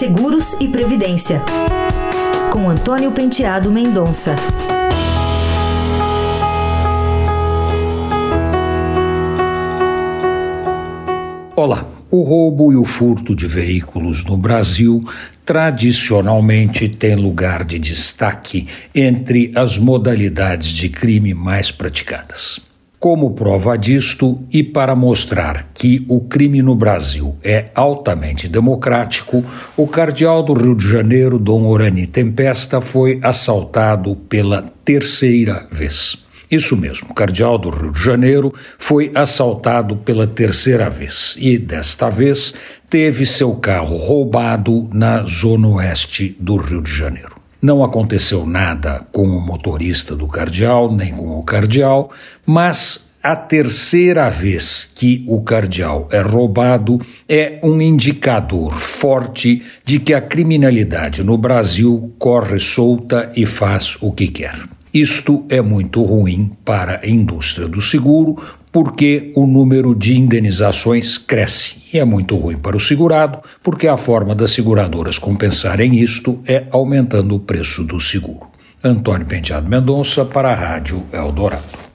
Seguros e Previdência, com Antônio Penteado Mendonça. Olá. O roubo e o furto de veículos no Brasil tradicionalmente têm lugar de destaque entre as modalidades de crime mais praticadas. Como prova disto e para mostrar que o crime no Brasil é altamente democrático, o cardeal do Rio de Janeiro, Dom Orani Tempesta, foi assaltado pela terceira vez. Isso mesmo, o cardeal do Rio de Janeiro foi assaltado pela terceira vez e, desta vez, teve seu carro roubado na zona oeste do Rio de Janeiro. Não aconteceu nada com o motorista do cardeal, nem com o cardeal, mas a terceira vez que o cardeal é roubado é um indicador forte de que a criminalidade no Brasil corre solta e faz o que quer. Isto é muito ruim para a indústria do seguro, porque o número de indenizações cresce. E é muito ruim para o segurado, porque a forma das seguradoras compensarem isto é aumentando o preço do seguro. Antônio Penteado Mendonça para a Rádio Eldorado.